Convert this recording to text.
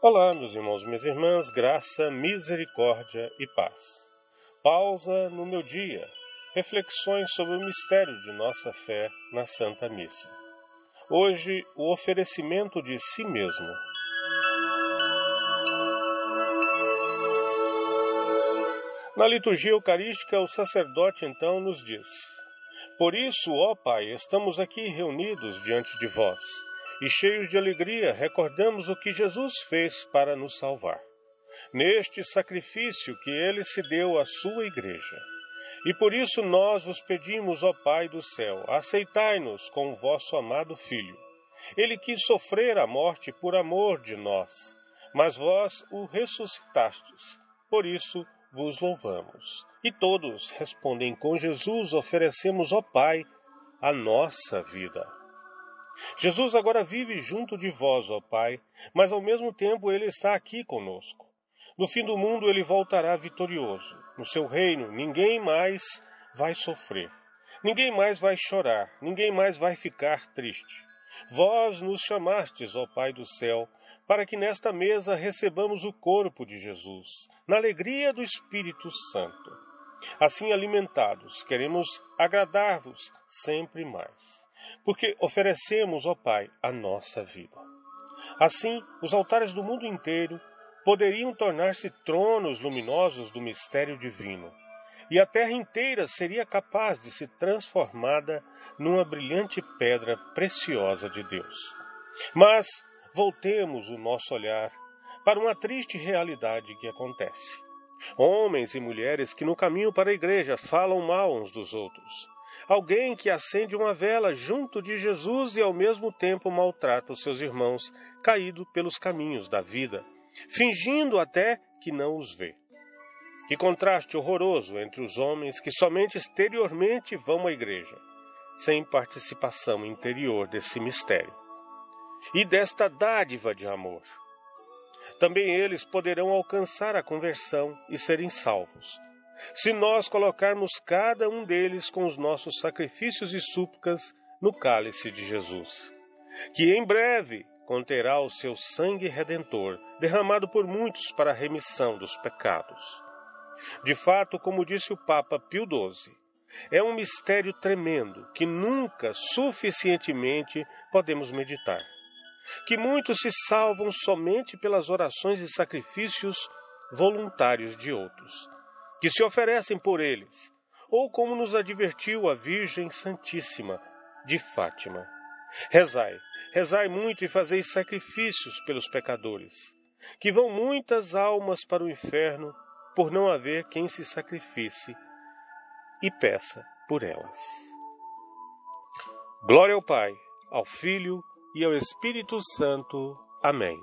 Olá, meus irmãos, minhas irmãs, graça, misericórdia e paz. Pausa no meu dia. Reflexões sobre o mistério de nossa fé na Santa Missa. Hoje, o oferecimento de si mesmo. Na liturgia eucarística, o sacerdote então nos diz: Por isso, ó Pai, estamos aqui reunidos diante de vós e cheios de alegria recordamos o que Jesus fez para nos salvar. Neste sacrifício que ele se deu à sua igreja. E por isso nós vos pedimos, ó Pai do céu, aceitai-nos com o vosso amado Filho. Ele quis sofrer a morte por amor de nós, mas vós o ressuscitastes. Por isso vos louvamos. E todos respondem com Jesus, oferecemos, ó Pai, a nossa vida. Jesus agora vive junto de vós, ó Pai, mas ao mesmo tempo ele está aqui conosco. No fim do mundo ele voltará vitorioso. No seu reino ninguém mais vai sofrer. Ninguém mais vai chorar, ninguém mais vai ficar triste. Vós nos chamastes, ó Pai do céu, para que nesta mesa recebamos o corpo de Jesus, na alegria do Espírito Santo. Assim alimentados, queremos agradar-vos sempre mais porque oferecemos, ó Pai, a nossa vida. Assim, os altares do mundo inteiro poderiam tornar-se tronos luminosos do mistério divino, e a terra inteira seria capaz de ser transformada numa brilhante pedra preciosa de Deus. Mas voltemos o nosso olhar para uma triste realidade que acontece. Homens e mulheres que no caminho para a igreja falam mal uns dos outros, Alguém que acende uma vela junto de Jesus e ao mesmo tempo maltrata os seus irmãos, caído pelos caminhos da vida, fingindo até que não os vê. Que contraste horroroso entre os homens que somente exteriormente vão à igreja, sem participação interior desse mistério e desta dádiva de amor. Também eles poderão alcançar a conversão e serem salvos, se nós colocarmos cada um deles com os nossos sacrifícios e súplicas no cálice de Jesus, que em breve conterá o seu sangue redentor, derramado por muitos para a remissão dos pecados. De fato, como disse o Papa Pio XII, é um mistério tremendo que nunca suficientemente podemos meditar. Que muitos se salvam somente pelas orações e sacrifícios voluntários de outros que se oferecem por eles, ou como nos advertiu a Virgem Santíssima de Fátima. Rezai, rezai muito e fazei sacrifícios pelos pecadores, que vão muitas almas para o inferno por não haver quem se sacrifique e peça por elas. Glória ao Pai, ao Filho e ao Espírito Santo. Amém.